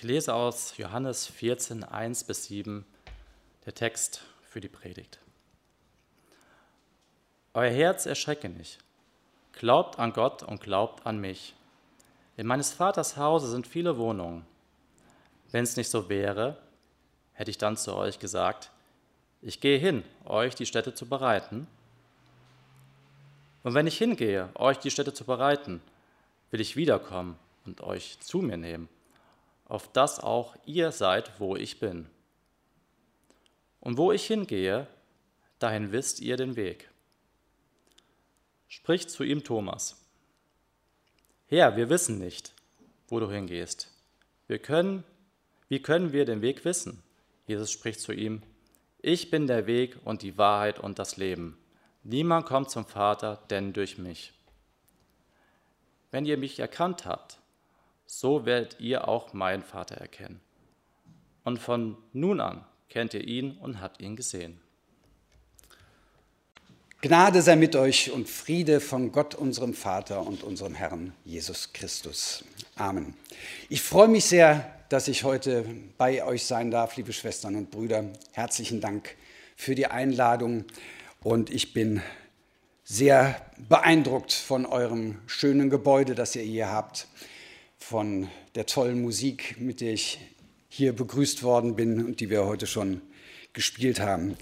Ich lese aus Johannes 14, 1 bis 7, der Text für die Predigt. Euer Herz erschrecke nicht. Glaubt an Gott und glaubt an mich. In meines Vaters Hause sind viele Wohnungen. Wenn es nicht so wäre, hätte ich dann zu euch gesagt, ich gehe hin, euch die Städte zu bereiten. Und wenn ich hingehe, euch die Städte zu bereiten, will ich wiederkommen und euch zu mir nehmen, auf dass auch ihr seid, wo ich bin. Und wo ich hingehe, dahin wisst ihr den Weg. Spricht zu ihm Thomas. Herr, wir wissen nicht, wo du hingehst. Wir können, wie können wir den Weg wissen? Jesus spricht zu ihm, ich bin der Weg und die Wahrheit und das Leben. Niemand kommt zum Vater, denn durch mich. Wenn ihr mich erkannt habt, so werdet ihr auch meinen Vater erkennen. Und von nun an kennt ihr ihn und habt ihn gesehen. Gnade sei mit euch und Friede von Gott, unserem Vater und unserem Herrn Jesus Christus. Amen. Ich freue mich sehr, dass ich heute bei euch sein darf, liebe Schwestern und Brüder. Herzlichen Dank für die Einladung und ich bin sehr beeindruckt von eurem schönen Gebäude, das ihr hier habt, von der tollen Musik, mit der ich hier begrüßt worden bin und die wir heute schon gespielt haben.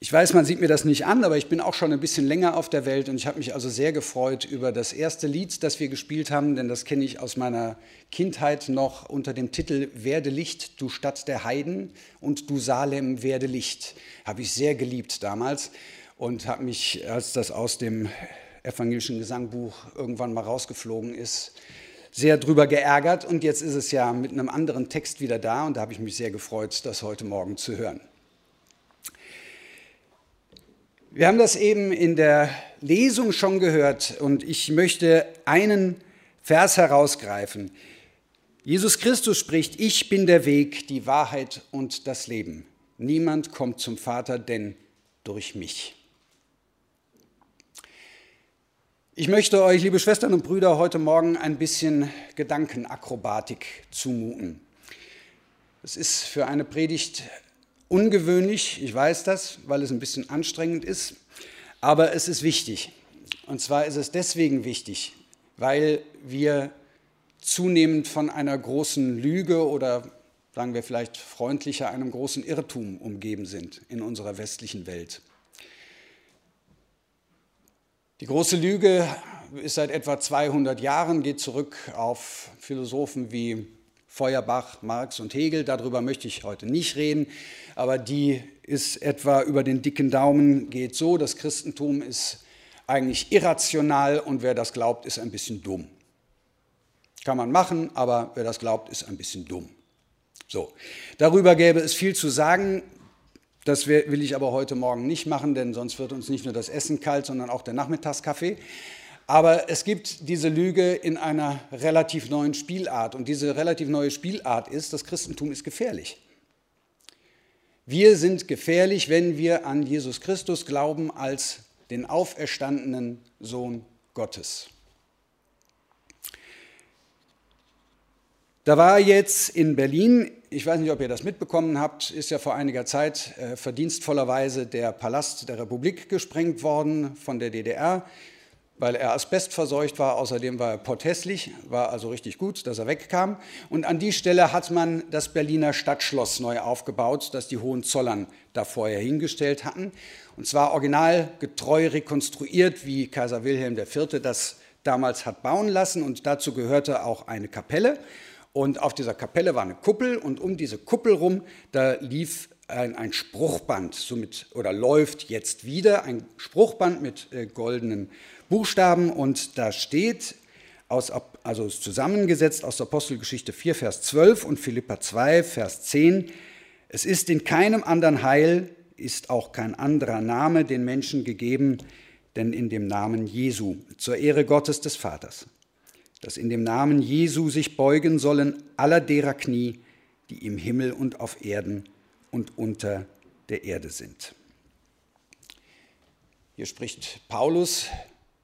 Ich weiß, man sieht mir das nicht an, aber ich bin auch schon ein bisschen länger auf der Welt und ich habe mich also sehr gefreut über das erste Lied, das wir gespielt haben, denn das kenne ich aus meiner Kindheit noch unter dem Titel Werde Licht, du Stadt der Heiden und du Salem, werde Licht. Habe ich sehr geliebt damals und habe mich, als das aus dem evangelischen Gesangbuch irgendwann mal rausgeflogen ist, sehr drüber geärgert und jetzt ist es ja mit einem anderen Text wieder da und da habe ich mich sehr gefreut, das heute Morgen zu hören. Wir haben das eben in der Lesung schon gehört und ich möchte einen Vers herausgreifen. Jesus Christus spricht, ich bin der Weg, die Wahrheit und das Leben. Niemand kommt zum Vater, denn durch mich. Ich möchte euch, liebe Schwestern und Brüder, heute Morgen ein bisschen Gedankenakrobatik zumuten. Es ist für eine Predigt Ungewöhnlich, ich weiß das, weil es ein bisschen anstrengend ist, aber es ist wichtig. Und zwar ist es deswegen wichtig, weil wir zunehmend von einer großen Lüge oder sagen wir vielleicht freundlicher einem großen Irrtum umgeben sind in unserer westlichen Welt. Die große Lüge ist seit etwa 200 Jahren, geht zurück auf Philosophen wie Feuerbach, Marx und Hegel. Darüber möchte ich heute nicht reden, aber die ist etwa über den dicken Daumen geht so, das Christentum ist eigentlich irrational und wer das glaubt, ist ein bisschen dumm. Kann man machen, aber wer das glaubt, ist ein bisschen dumm. So, darüber gäbe es viel zu sagen. Das will ich aber heute Morgen nicht machen, denn sonst wird uns nicht nur das Essen kalt, sondern auch der Nachmittagskaffee. Aber es gibt diese Lüge in einer relativ neuen Spielart. Und diese relativ neue Spielart ist, das Christentum ist gefährlich. Wir sind gefährlich, wenn wir an Jesus Christus glauben als den auferstandenen Sohn Gottes. Da war jetzt in Berlin, ich weiß nicht, ob ihr das mitbekommen habt, ist ja vor einiger Zeit äh, verdienstvollerweise der Palast der Republik gesprengt worden von der DDR weil er asbestverseucht war. Außerdem war er potthässlich, war also richtig gut, dass er wegkam. Und an die Stelle hat man das Berliner Stadtschloss neu aufgebaut, das die Hohenzollern da vorher hingestellt hatten. Und zwar originalgetreu rekonstruiert, wie Kaiser Wilhelm IV. das damals hat bauen lassen. Und dazu gehörte auch eine Kapelle. Und auf dieser Kapelle war eine Kuppel und um diese Kuppel rum, da lief ein, ein Spruchband, somit, oder läuft jetzt wieder ein Spruchband mit äh, goldenen Buchstaben. Und da steht, aus, also zusammengesetzt aus Apostelgeschichte 4, Vers 12 und Philippa 2, Vers 10. Es ist in keinem anderen Heil, ist auch kein anderer Name den Menschen gegeben, denn in dem Namen Jesu, zur Ehre Gottes des Vaters, dass in dem Namen Jesu sich beugen sollen aller derer Knie, die im Himmel und auf Erden und unter der Erde sind. Hier spricht Paulus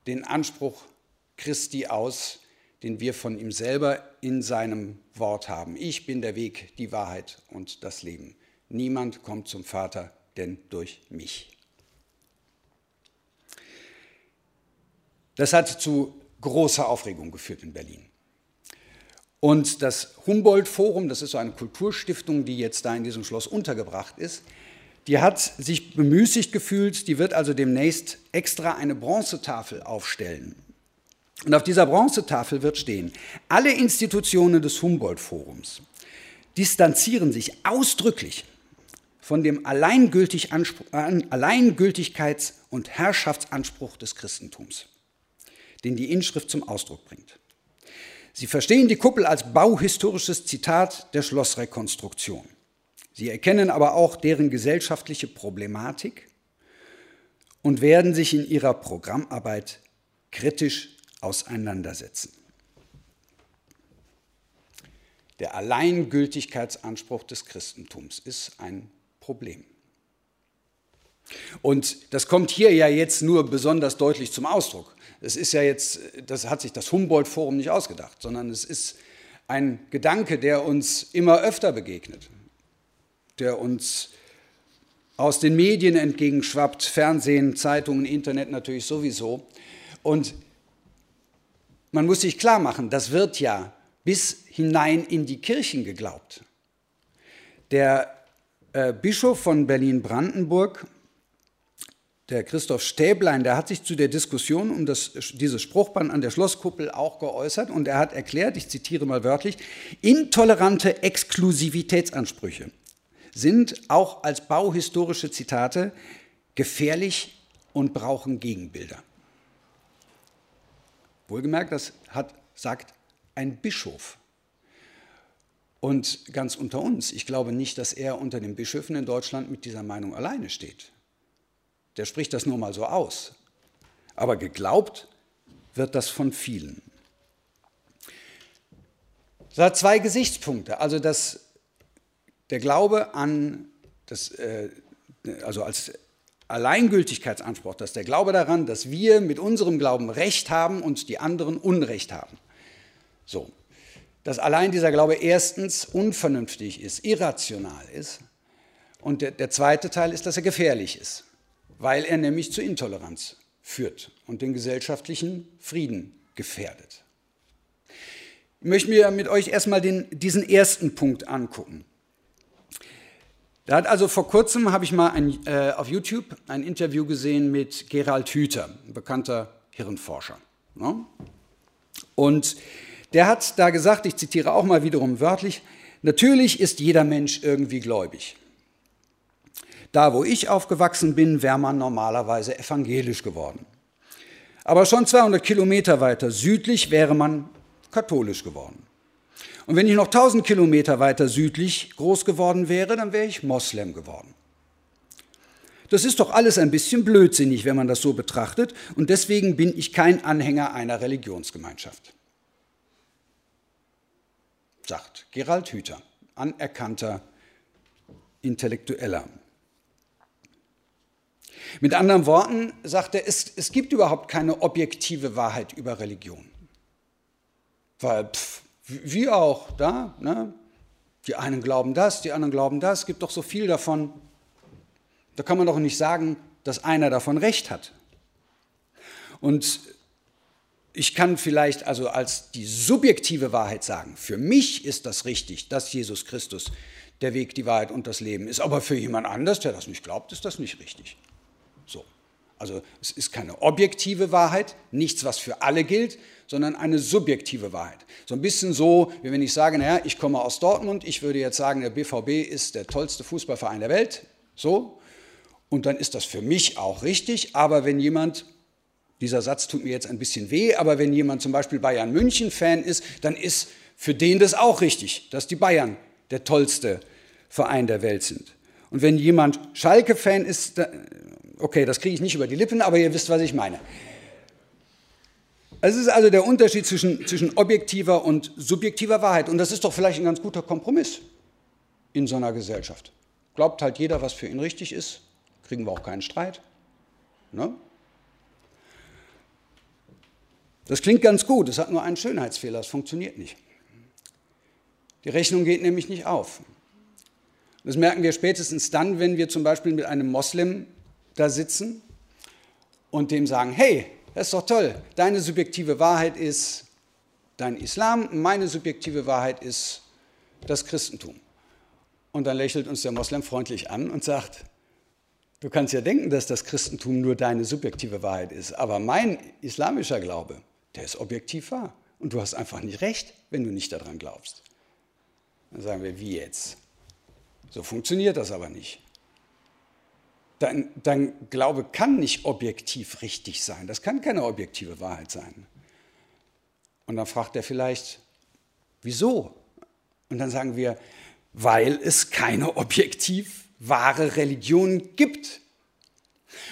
den Anspruch Christi aus, den wir von ihm selber in seinem Wort haben. Ich bin der Weg, die Wahrheit und das Leben. Niemand kommt zum Vater, denn durch mich. Das hat zu großer Aufregung geführt in Berlin. Und das Humboldt-Forum, das ist so eine Kulturstiftung, die jetzt da in diesem Schloss untergebracht ist, die hat sich bemüßigt gefühlt, die wird also demnächst extra eine Bronzetafel aufstellen. Und auf dieser Bronzetafel wird stehen, alle Institutionen des Humboldt-Forums distanzieren sich ausdrücklich von dem Alleingültigkeits- und Herrschaftsanspruch des Christentums, den die Inschrift zum Ausdruck bringt. Sie verstehen die Kuppel als bauhistorisches Zitat der Schlossrekonstruktion. Sie erkennen aber auch deren gesellschaftliche Problematik und werden sich in ihrer Programmarbeit kritisch auseinandersetzen. Der Alleingültigkeitsanspruch des Christentums ist ein Problem. Und das kommt hier ja jetzt nur besonders deutlich zum Ausdruck. Es ist ja jetzt, das hat sich das Humboldt-Forum nicht ausgedacht, sondern es ist ein Gedanke, der uns immer öfter begegnet der uns aus den Medien entgegenschwappt, Fernsehen, Zeitungen, Internet natürlich sowieso. Und man muss sich klar machen, das wird ja bis hinein in die Kirchen geglaubt. Der äh, Bischof von Berlin-Brandenburg, der Christoph Stäblein, der hat sich zu der Diskussion um das, dieses Spruchband an der Schlosskuppel auch geäußert und er hat erklärt, ich zitiere mal wörtlich, intolerante Exklusivitätsansprüche sind auch als bauhistorische Zitate gefährlich und brauchen Gegenbilder. Wohlgemerkt, das hat, sagt ein Bischof. Und ganz unter uns, ich glaube nicht, dass er unter den Bischöfen in Deutschland mit dieser Meinung alleine steht. Der spricht das nur mal so aus. Aber geglaubt wird das von vielen. Es hat zwei Gesichtspunkte. Also das der Glaube an das, äh, also als Alleingültigkeitsanspruch, dass der Glaube daran, dass wir mit unserem Glauben Recht haben und die anderen Unrecht haben. So, dass allein dieser Glaube erstens unvernünftig ist, irrational ist. Und der, der zweite Teil ist, dass er gefährlich ist, weil er nämlich zu Intoleranz führt und den gesellschaftlichen Frieden gefährdet. Ich möchte mir mit euch erstmal den, diesen ersten Punkt angucken. Da hat also vor kurzem, habe ich mal ein, äh, auf YouTube ein Interview gesehen mit Gerald Hüther, ein bekannter Hirnforscher. Ne? Und der hat da gesagt, ich zitiere auch mal wiederum wörtlich, natürlich ist jeder Mensch irgendwie gläubig. Da, wo ich aufgewachsen bin, wäre man normalerweise evangelisch geworden. Aber schon 200 Kilometer weiter südlich wäre man katholisch geworden. Und wenn ich noch 1000 Kilometer weiter südlich groß geworden wäre, dann wäre ich Moslem geworden. Das ist doch alles ein bisschen blödsinnig, wenn man das so betrachtet, und deswegen bin ich kein Anhänger einer Religionsgemeinschaft. Sagt Gerald Hüther, anerkannter Intellektueller. Mit anderen Worten sagt er, es, es gibt überhaupt keine objektive Wahrheit über Religion. Weil pff, wie auch da. Ne? Die einen glauben das, die anderen glauben das. Es gibt doch so viel davon. Da kann man doch nicht sagen, dass einer davon recht hat. Und ich kann vielleicht also als die subjektive Wahrheit sagen, für mich ist das richtig, dass Jesus Christus der Weg, die Wahrheit und das Leben ist. Aber für jemand anders, der das nicht glaubt, ist das nicht richtig. So. Also es ist keine objektive Wahrheit, nichts, was für alle gilt, sondern eine subjektive Wahrheit. So ein bisschen so, wie wenn ich sage, naja, ich komme aus Dortmund, ich würde jetzt sagen, der BVB ist der tollste Fußballverein der Welt, so, und dann ist das für mich auch richtig, aber wenn jemand, dieser Satz tut mir jetzt ein bisschen weh, aber wenn jemand zum Beispiel Bayern München-Fan ist, dann ist für den das auch richtig, dass die Bayern der tollste Verein der Welt sind. Und wenn jemand Schalke-Fan ist, okay, das kriege ich nicht über die Lippen, aber ihr wisst, was ich meine. Es ist also der Unterschied zwischen, zwischen objektiver und subjektiver Wahrheit. Und das ist doch vielleicht ein ganz guter Kompromiss in so einer Gesellschaft. Glaubt halt jeder, was für ihn richtig ist, kriegen wir auch keinen Streit. Ne? Das klingt ganz gut, es hat nur einen Schönheitsfehler, es funktioniert nicht. Die Rechnung geht nämlich nicht auf. Das merken wir spätestens dann, wenn wir zum Beispiel mit einem Moslem da sitzen und dem sagen, hey, das ist doch toll, deine subjektive Wahrheit ist dein Islam, meine subjektive Wahrheit ist das Christentum. Und dann lächelt uns der Moslem freundlich an und sagt, du kannst ja denken, dass das Christentum nur deine subjektive Wahrheit ist, aber mein islamischer Glaube, der ist objektiv wahr. Und du hast einfach nicht recht, wenn du nicht daran glaubst. Dann sagen wir, wie jetzt? So funktioniert das aber nicht. Dein, dein, Glaube kann nicht objektiv richtig sein. Das kann keine objektive Wahrheit sein. Und dann fragt er vielleicht, wieso? Und dann sagen wir, weil es keine objektiv wahre Religion gibt.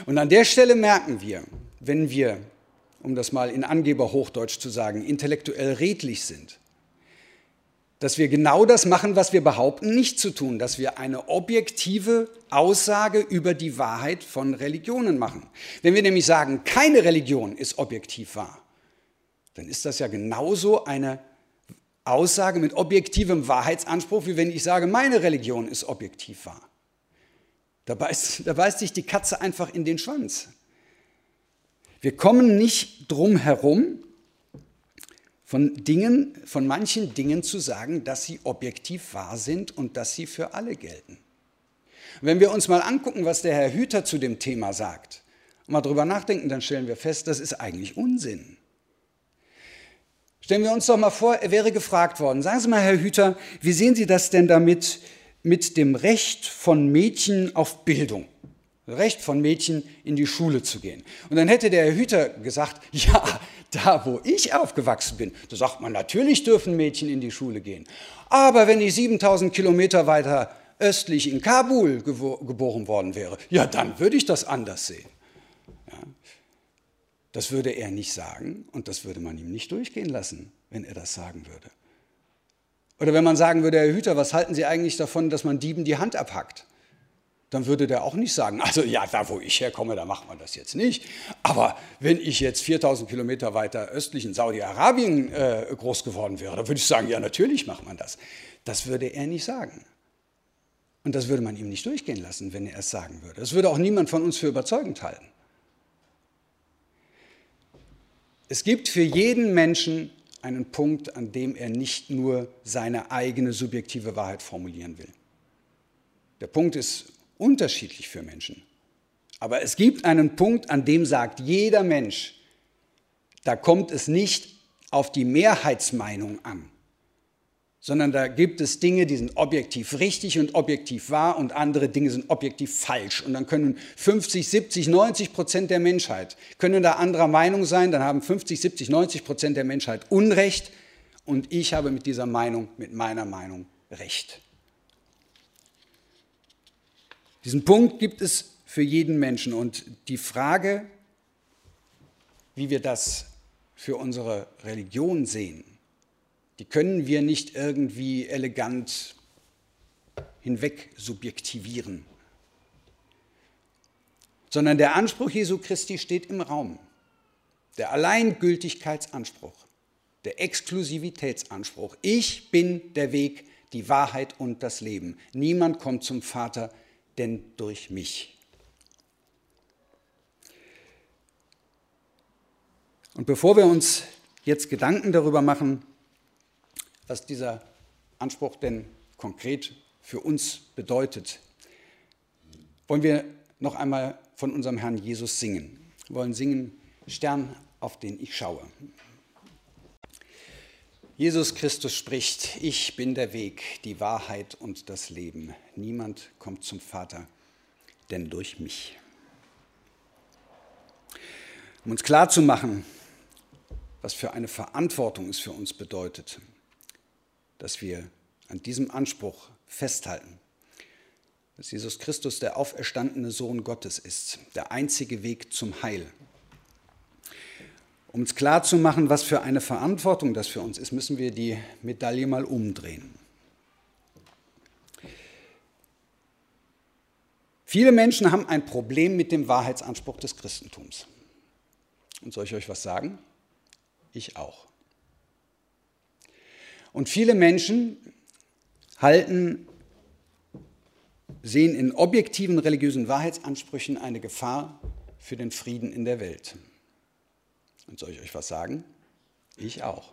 Und an der Stelle merken wir, wenn wir, um das mal in Angeberhochdeutsch zu sagen, intellektuell redlich sind, dass wir genau das machen, was wir behaupten, nicht zu tun, dass wir eine objektive Aussage über die Wahrheit von Religionen machen. Wenn wir nämlich sagen, keine Religion ist objektiv wahr, dann ist das ja genauso eine Aussage mit objektivem Wahrheitsanspruch, wie wenn ich sage, meine Religion ist objektiv wahr. Da beißt, da beißt sich die Katze einfach in den Schwanz. Wir kommen nicht drum herum, von Dingen, von manchen Dingen zu sagen, dass sie objektiv wahr sind und dass sie für alle gelten. wenn wir uns mal angucken, was der Herr Hüter zu dem Thema sagt, und mal drüber nachdenken, dann stellen wir fest, das ist eigentlich Unsinn. Stellen wir uns doch mal vor, er wäre gefragt worden, sagen Sie mal, Herr Hüter, wie sehen Sie das denn damit mit dem Recht von Mädchen auf Bildung? Recht von Mädchen in die Schule zu gehen. Und dann hätte der Herr Hüter gesagt, ja, da wo ich aufgewachsen bin, da sagt man, natürlich dürfen Mädchen in die Schule gehen. Aber wenn ich 7000 Kilometer weiter östlich in Kabul geboren worden wäre, ja, dann würde ich das anders sehen. Ja. Das würde er nicht sagen und das würde man ihm nicht durchgehen lassen, wenn er das sagen würde. Oder wenn man sagen würde, Herr Hüter, was halten Sie eigentlich davon, dass man Dieben die Hand abhackt? Dann würde der auch nicht sagen, also ja, da wo ich herkomme, da macht man das jetzt nicht. Aber wenn ich jetzt 4000 Kilometer weiter östlich in Saudi-Arabien äh, groß geworden wäre, dann würde ich sagen, ja, natürlich macht man das. Das würde er nicht sagen. Und das würde man ihm nicht durchgehen lassen, wenn er es sagen würde. Das würde auch niemand von uns für überzeugend halten. Es gibt für jeden Menschen einen Punkt, an dem er nicht nur seine eigene subjektive Wahrheit formulieren will. Der Punkt ist unterschiedlich für Menschen. Aber es gibt einen Punkt, an dem sagt jeder Mensch, da kommt es nicht auf die Mehrheitsmeinung an, sondern da gibt es Dinge, die sind objektiv richtig und objektiv wahr und andere Dinge sind objektiv falsch. Und dann können 50, 70, 90 Prozent der Menschheit, können da anderer Meinung sein, dann haben 50, 70, 90 Prozent der Menschheit Unrecht und ich habe mit dieser Meinung, mit meiner Meinung Recht. Diesen Punkt gibt es für jeden Menschen. Und die Frage, wie wir das für unsere Religion sehen, die können wir nicht irgendwie elegant hinweg subjektivieren, sondern der Anspruch Jesu Christi steht im Raum. Der Alleingültigkeitsanspruch, der Exklusivitätsanspruch. Ich bin der Weg, die Wahrheit und das Leben. Niemand kommt zum Vater denn durch mich. Und bevor wir uns jetzt Gedanken darüber machen, was dieser Anspruch denn konkret für uns bedeutet, wollen wir noch einmal von unserem Herrn Jesus singen. Wir wollen singen, Stern, auf den ich schaue. Jesus Christus spricht, ich bin der Weg, die Wahrheit und das Leben. Niemand kommt zum Vater, denn durch mich. Um uns klarzumachen, was für eine Verantwortung es für uns bedeutet, dass wir an diesem Anspruch festhalten, dass Jesus Christus der auferstandene Sohn Gottes ist, der einzige Weg zum Heil um uns klarzumachen, was für eine Verantwortung das für uns ist, müssen wir die Medaille mal umdrehen. Viele Menschen haben ein Problem mit dem Wahrheitsanspruch des Christentums. Und soll ich euch was sagen? ich auch. Und viele Menschen halten, sehen in objektiven religiösen Wahrheitsansprüchen eine Gefahr für den Frieden in der Welt. Und soll ich euch was sagen? Ich auch.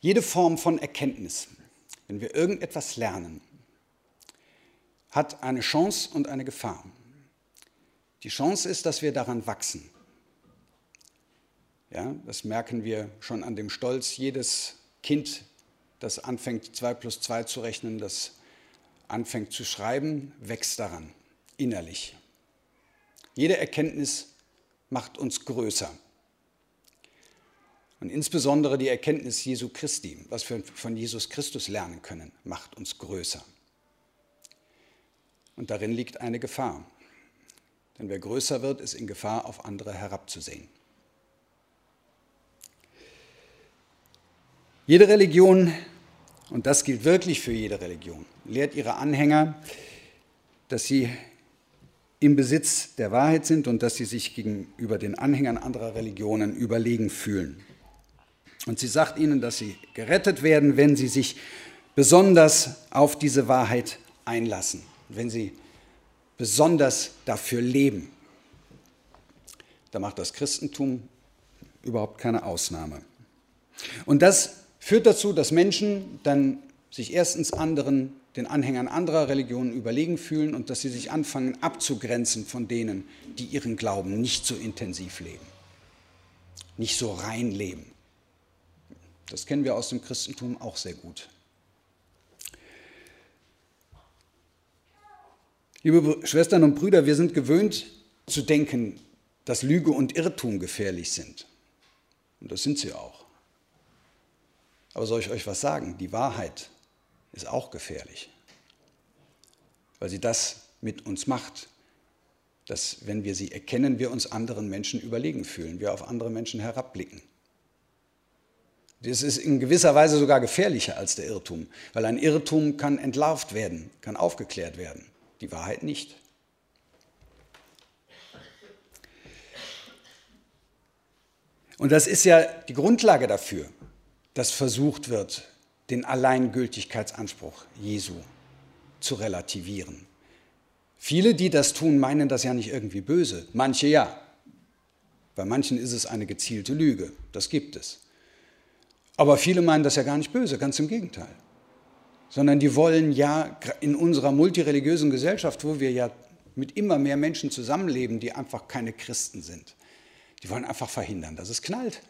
Jede Form von Erkenntnis, wenn wir irgendetwas lernen, hat eine Chance und eine Gefahr. Die Chance ist, dass wir daran wachsen. Ja, das merken wir schon an dem Stolz jedes Kind, das anfängt, 2 plus 2 zu rechnen, das anfängt zu schreiben, wächst daran, innerlich. Jede Erkenntnis macht uns größer. Und insbesondere die Erkenntnis Jesu Christi, was wir von Jesus Christus lernen können, macht uns größer. Und darin liegt eine Gefahr. Denn wer größer wird, ist in Gefahr, auf andere herabzusehen. Jede Religion, und das gilt wirklich für jede Religion, lehrt ihre Anhänger, dass sie im Besitz der Wahrheit sind und dass sie sich gegenüber den Anhängern anderer Religionen überlegen fühlen. Und sie sagt ihnen, dass sie gerettet werden, wenn sie sich besonders auf diese Wahrheit einlassen, wenn sie besonders dafür leben. Da macht das Christentum überhaupt keine Ausnahme. Und das führt dazu, dass Menschen dann sich erstens anderen, den Anhängern anderer Religionen überlegen fühlen und dass sie sich anfangen abzugrenzen von denen, die ihren Glauben nicht so intensiv leben, nicht so rein leben. Das kennen wir aus dem Christentum auch sehr gut. Liebe Schwestern und Brüder, wir sind gewöhnt zu denken, dass Lüge und Irrtum gefährlich sind. Und das sind sie auch. Aber soll ich euch was sagen? Die Wahrheit ist auch gefährlich, weil sie das mit uns macht, dass wenn wir sie erkennen, wir uns anderen Menschen überlegen fühlen, wir auf andere Menschen herabblicken. Das ist in gewisser Weise sogar gefährlicher als der Irrtum, weil ein Irrtum kann entlarvt werden, kann aufgeklärt werden, die Wahrheit nicht. Und das ist ja die Grundlage dafür, dass versucht wird, den Alleingültigkeitsanspruch Jesu zu relativieren. Viele, die das tun, meinen das ja nicht irgendwie böse. Manche ja. Bei manchen ist es eine gezielte Lüge. Das gibt es. Aber viele meinen das ja gar nicht böse, ganz im Gegenteil. Sondern die wollen ja in unserer multireligiösen Gesellschaft, wo wir ja mit immer mehr Menschen zusammenleben, die einfach keine Christen sind, die wollen einfach verhindern, dass es knallt.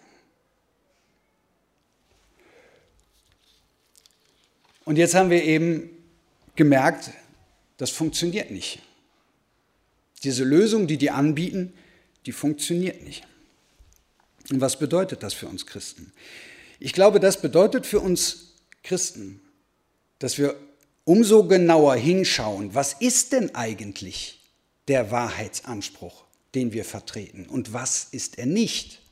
Und jetzt haben wir eben gemerkt, das funktioniert nicht. Diese Lösung, die die anbieten, die funktioniert nicht. Und was bedeutet das für uns Christen? Ich glaube, das bedeutet für uns Christen, dass wir umso genauer hinschauen, was ist denn eigentlich der Wahrheitsanspruch, den wir vertreten und was ist er nicht.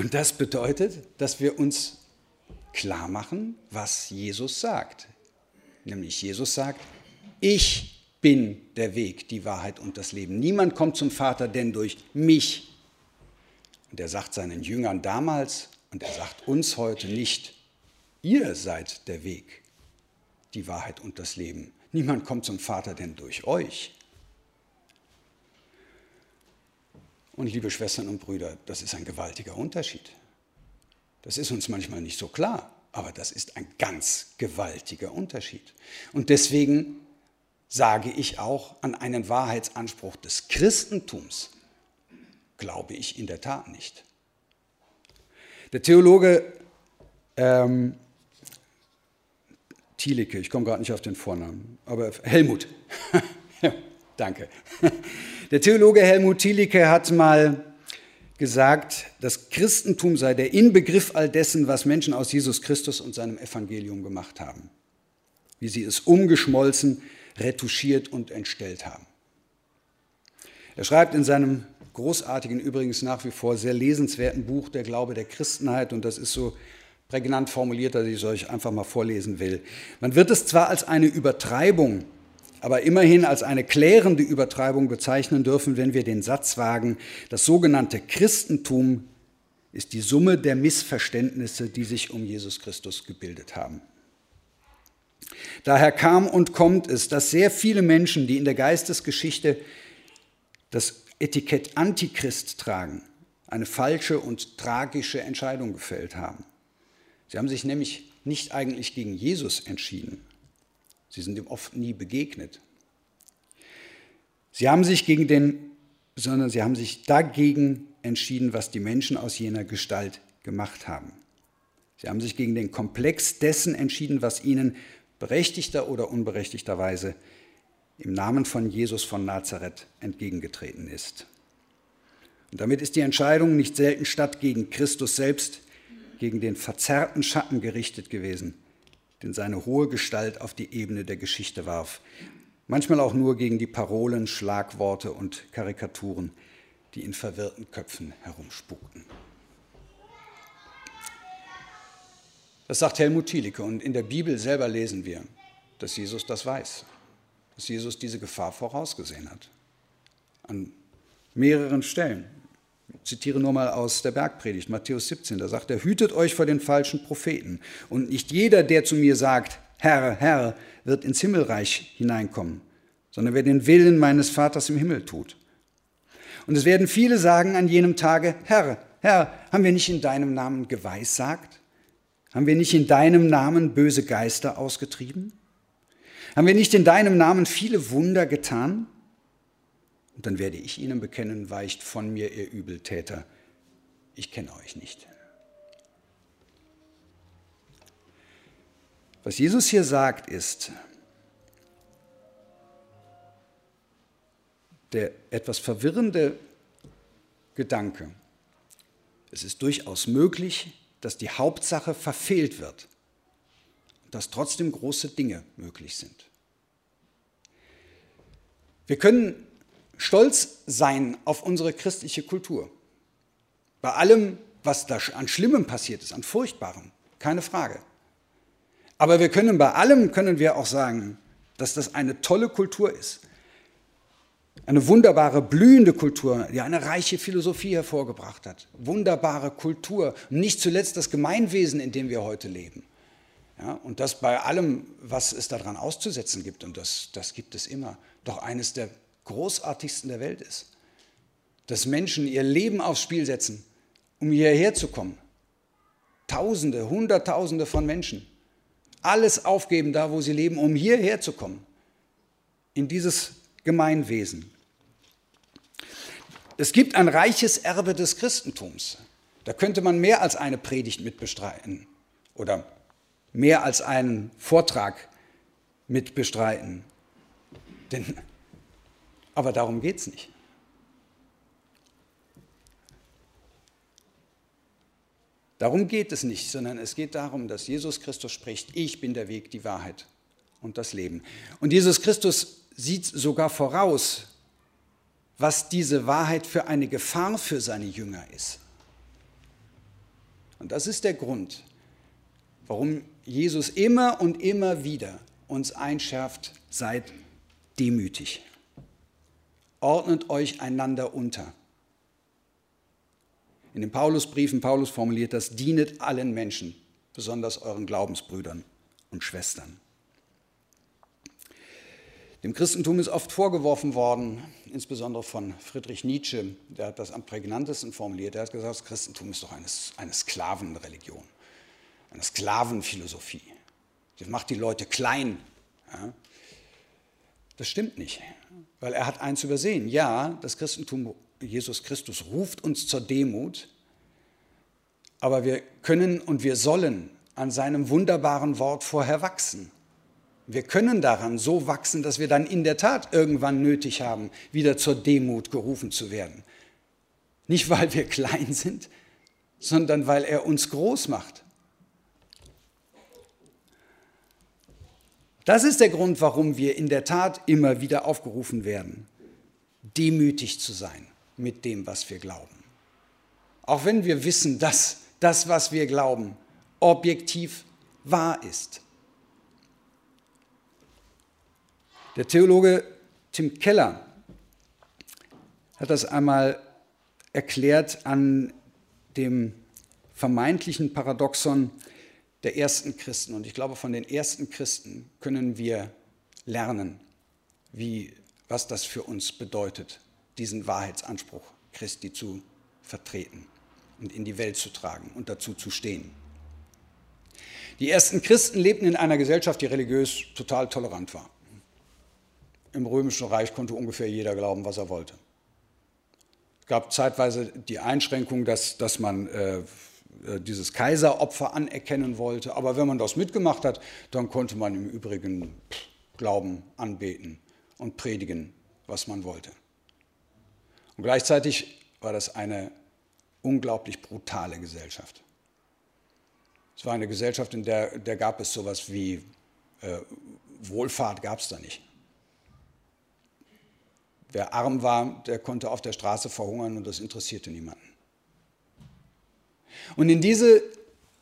Und das bedeutet, dass wir uns klar machen, was Jesus sagt. Nämlich Jesus sagt, ich bin der Weg, die Wahrheit und das Leben. Niemand kommt zum Vater denn durch mich. Und er sagt seinen Jüngern damals und er sagt uns heute nicht, ihr seid der Weg, die Wahrheit und das Leben. Niemand kommt zum Vater denn durch euch. Und liebe Schwestern und Brüder, das ist ein gewaltiger Unterschied. Das ist uns manchmal nicht so klar, aber das ist ein ganz gewaltiger Unterschied. Und deswegen sage ich auch an einen Wahrheitsanspruch des Christentums, glaube ich in der Tat nicht. Der Theologe ähm, Thielicke, ich komme gerade nicht auf den Vornamen, aber Helmut, ja, danke. Der Theologe Helmut Thielicke hat mal gesagt, das Christentum sei der Inbegriff all dessen, was Menschen aus Jesus Christus und seinem Evangelium gemacht haben, wie sie es umgeschmolzen, retuschiert und entstellt haben. Er schreibt in seinem großartigen, übrigens nach wie vor sehr lesenswerten Buch Der Glaube der Christenheit. Und das ist so prägnant formuliert, dass ich es euch einfach mal vorlesen will. Man wird es zwar als eine Übertreibung aber immerhin als eine klärende Übertreibung bezeichnen dürfen, wenn wir den Satz wagen, das sogenannte Christentum ist die Summe der Missverständnisse, die sich um Jesus Christus gebildet haben. Daher kam und kommt es, dass sehr viele Menschen, die in der Geistesgeschichte das Etikett Antichrist tragen, eine falsche und tragische Entscheidung gefällt haben. Sie haben sich nämlich nicht eigentlich gegen Jesus entschieden. Sie sind ihm oft nie begegnet. Sie haben sich gegen den, sondern sie haben sich dagegen entschieden, was die Menschen aus jener Gestalt gemacht haben. Sie haben sich gegen den Komplex dessen entschieden, was ihnen berechtigter oder unberechtigterweise im Namen von Jesus von Nazareth entgegengetreten ist. Und damit ist die Entscheidung nicht selten statt gegen Christus selbst, gegen den verzerrten Schatten gerichtet gewesen, den seine hohe Gestalt auf die Ebene der Geschichte warf. Manchmal auch nur gegen die Parolen, Schlagworte und Karikaturen, die in verwirrten Köpfen herumspukten. Das sagt Helmut Thielicke und in der Bibel selber lesen wir, dass Jesus das weiß, dass Jesus diese Gefahr vorausgesehen hat. An mehreren Stellen. Ich zitiere nur mal aus der Bergpredigt, Matthäus 17, da sagt er, hütet euch vor den falschen Propheten und nicht jeder, der zu mir sagt, Herr, Herr, wird ins Himmelreich hineinkommen, sondern wer den Willen meines Vaters im Himmel tut. Und es werden viele sagen an jenem Tage, Herr, Herr, haben wir nicht in deinem Namen geweissagt? Haben wir nicht in deinem Namen böse Geister ausgetrieben? Haben wir nicht in deinem Namen viele Wunder getan? Und dann werde ich ihnen bekennen, weicht von mir, ihr Übeltäter, ich kenne euch nicht. Was Jesus hier sagt, ist, der etwas verwirrende Gedanke. Es ist durchaus möglich, dass die Hauptsache verfehlt wird und dass trotzdem große Dinge möglich sind. Wir können stolz sein auf unsere christliche Kultur. Bei allem, was da an Schlimmem passiert ist, an Furchtbarem, keine Frage. Aber wir können bei allem, können wir auch sagen, dass das eine tolle Kultur ist, eine wunderbare, blühende Kultur, die eine reiche Philosophie hervorgebracht hat. Wunderbare Kultur. Nicht zuletzt das Gemeinwesen, in dem wir heute leben. Ja, und das bei allem, was es daran auszusetzen gibt, und das, das gibt es immer, doch eines der großartigsten der Welt ist. Dass Menschen ihr Leben aufs Spiel setzen, um hierher zu kommen. Tausende, Hunderttausende von Menschen. Alles aufgeben da, wo sie leben, um hierher zu kommen. In dieses Gemeinwesen. Es gibt ein reiches Erbe des Christentums. Da könnte man mehr als eine Predigt mitbestreiten oder mehr als einen Vortrag mitbestreiten. Denn, aber darum geht es nicht. Darum geht es nicht, sondern es geht darum, dass Jesus Christus spricht, ich bin der Weg, die Wahrheit und das Leben. Und Jesus Christus sieht sogar voraus, was diese Wahrheit für eine Gefahr für seine Jünger ist. Und das ist der Grund, warum Jesus immer und immer wieder uns einschärft, seid demütig. Ordnet euch einander unter. In den Paulusbriefen, Paulus formuliert das, dienet allen Menschen, besonders euren Glaubensbrüdern und Schwestern. Dem Christentum ist oft vorgeworfen worden, insbesondere von Friedrich Nietzsche, der hat das am prägnantesten formuliert. Er hat gesagt, das Christentum ist doch eine, eine Sklavenreligion, eine Sklavenphilosophie. Das macht die Leute klein. Ja? Das stimmt nicht, weil er hat eins übersehen. Ja, das Christentum, Jesus Christus ruft uns zur Demut, aber wir können und wir sollen an seinem wunderbaren Wort vorher wachsen. Wir können daran so wachsen, dass wir dann in der Tat irgendwann nötig haben, wieder zur Demut gerufen zu werden. Nicht, weil wir klein sind, sondern weil er uns groß macht. Das ist der Grund, warum wir in der Tat immer wieder aufgerufen werden, demütig zu sein mit dem, was wir glauben. Auch wenn wir wissen, dass das, was wir glauben, objektiv wahr ist. Der Theologe Tim Keller hat das einmal erklärt an dem vermeintlichen Paradoxon der ersten Christen. Und ich glaube, von den ersten Christen können wir lernen, wie, was das für uns bedeutet, diesen Wahrheitsanspruch Christi zu vertreten und in die Welt zu tragen und dazu zu stehen. Die ersten Christen lebten in einer Gesellschaft, die religiös total tolerant war. Im römischen Reich konnte ungefähr jeder glauben, was er wollte. Es gab zeitweise die Einschränkung, dass, dass man äh, dieses Kaiseropfer anerkennen wollte. Aber wenn man das mitgemacht hat, dann konnte man im Übrigen glauben, anbeten und predigen, was man wollte. Und gleichzeitig war das eine unglaublich brutale Gesellschaft. Es war eine Gesellschaft, in der, der gab es sowas wie äh, Wohlfahrt, gab es da nicht. Wer arm war, der konnte auf der Straße verhungern und das interessierte niemanden. Und in diese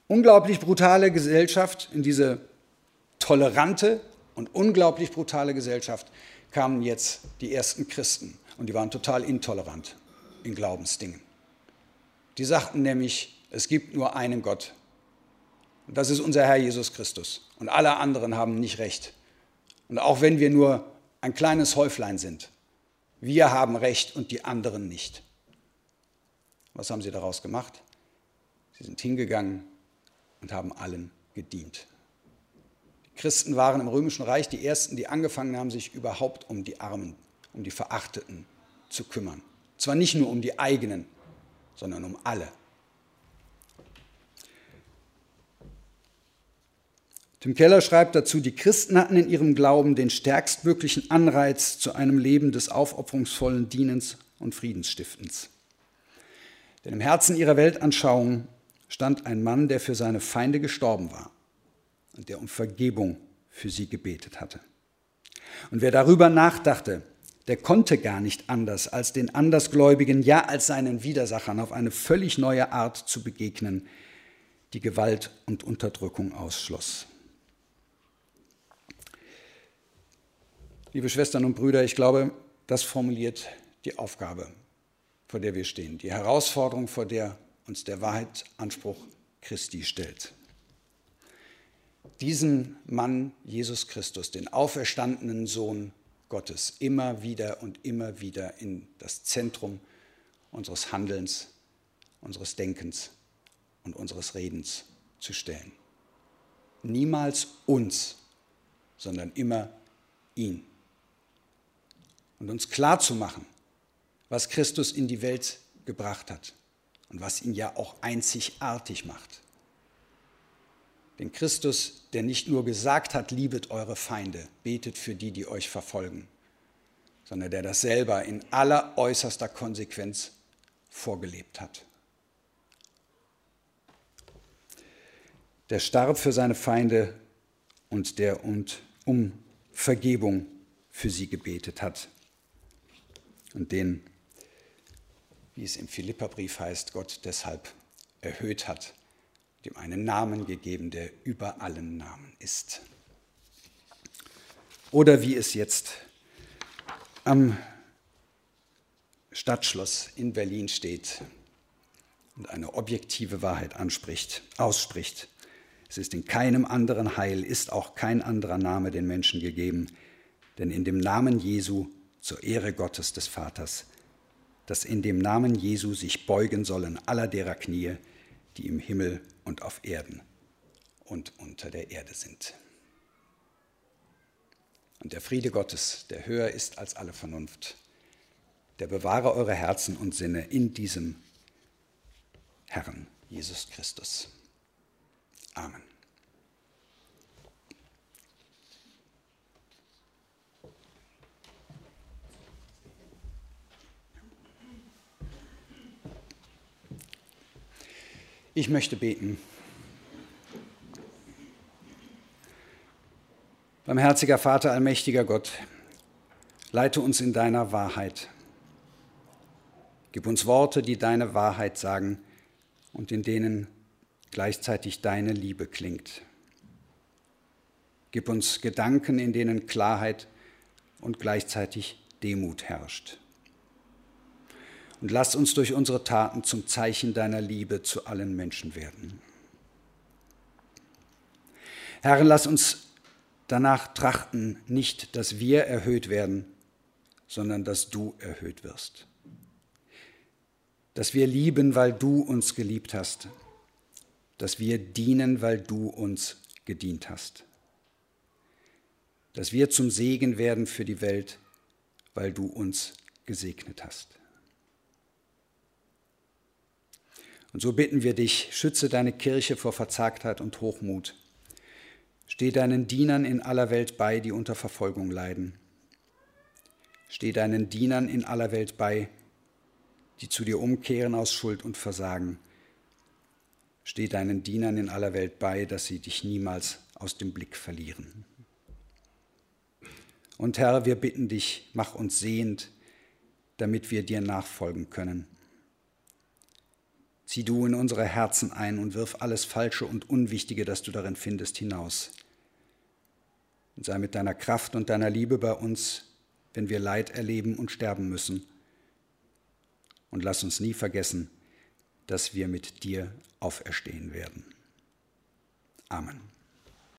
unglaublich brutale Gesellschaft, in diese tolerante und unglaublich brutale Gesellschaft kamen jetzt die ersten Christen und die waren total intolerant in Glaubensdingen. Die sagten nämlich, es gibt nur einen Gott. Und das ist unser Herr Jesus Christus. Und alle anderen haben nicht recht. Und auch wenn wir nur ein kleines Häuflein sind, wir haben recht und die anderen nicht. Was haben sie daraus gemacht? Sie sind hingegangen und haben allen gedient. Die Christen waren im Römischen Reich die Ersten, die angefangen haben, sich überhaupt um die Armen, um die Verachteten zu kümmern. Zwar nicht nur um die eigenen, sondern um alle. Tim Keller schreibt dazu, die Christen hatten in ihrem Glauben den stärkstmöglichen Anreiz zu einem Leben des aufopferungsvollen Dienens und Friedensstiftens. Denn im Herzen ihrer Weltanschauung stand ein Mann, der für seine Feinde gestorben war und der um Vergebung für sie gebetet hatte. Und wer darüber nachdachte, der konnte gar nicht anders, als den Andersgläubigen, ja als seinen Widersachern auf eine völlig neue Art zu begegnen, die Gewalt und Unterdrückung ausschloss. Liebe Schwestern und Brüder, ich glaube, das formuliert die Aufgabe, vor der wir stehen, die Herausforderung, vor der uns der Wahrheitsanspruch Christi stellt. Diesen Mann, Jesus Christus, den auferstandenen Sohn Gottes, immer wieder und immer wieder in das Zentrum unseres Handelns, unseres Denkens und unseres Redens zu stellen. Niemals uns, sondern immer ihn und uns klar zu machen, was Christus in die Welt gebracht hat und was ihn ja auch einzigartig macht. Den Christus, der nicht nur gesagt hat, liebet eure Feinde, betet für die, die euch verfolgen, sondern der das selber in aller äußerster Konsequenz vorgelebt hat. Der starb für seine Feinde und der und um Vergebung für sie gebetet hat und den, wie es im Philipperbrief heißt, Gott deshalb erhöht hat, dem einen Namen gegeben, der über allen Namen ist. Oder wie es jetzt am Stadtschloss in Berlin steht und eine objektive Wahrheit anspricht, ausspricht. Es ist in keinem anderen Heil, ist auch kein anderer Name den Menschen gegeben, denn in dem Namen Jesu zur Ehre Gottes des Vaters, dass in dem Namen Jesu sich beugen sollen aller derer Knie, die im Himmel und auf Erden und unter der Erde sind. Und der Friede Gottes, der höher ist als alle Vernunft, der bewahre eure Herzen und Sinne in diesem Herrn Jesus Christus. Amen. Ich möchte beten. Barmherziger Vater, allmächtiger Gott, leite uns in deiner Wahrheit. Gib uns Worte, die deine Wahrheit sagen und in denen gleichzeitig deine Liebe klingt. Gib uns Gedanken, in denen Klarheit und gleichzeitig Demut herrscht. Und lass uns durch unsere Taten zum Zeichen deiner Liebe zu allen Menschen werden. Herr, lass uns danach trachten, nicht, dass wir erhöht werden, sondern dass du erhöht wirst. Dass wir lieben, weil du uns geliebt hast. Dass wir dienen, weil du uns gedient hast. Dass wir zum Segen werden für die Welt, weil du uns gesegnet hast. Und so bitten wir dich, schütze deine Kirche vor Verzagtheit und Hochmut Steh deinen Dienern in aller Welt bei, die unter Verfolgung leiden. Steh deinen Dienern in aller Welt bei, die zu dir umkehren aus Schuld und Versagen. Steh deinen Dienern in aller Welt bei, dass sie dich niemals aus dem Blick verlieren. Und Herr, wir bitten dich, mach uns sehend, damit wir dir nachfolgen können. Zieh du in unsere Herzen ein und wirf alles Falsche und Unwichtige, das du darin findest, hinaus. Und sei mit deiner Kraft und deiner Liebe bei uns, wenn wir Leid erleben und sterben müssen. Und lass uns nie vergessen, dass wir mit dir auferstehen werden. Amen.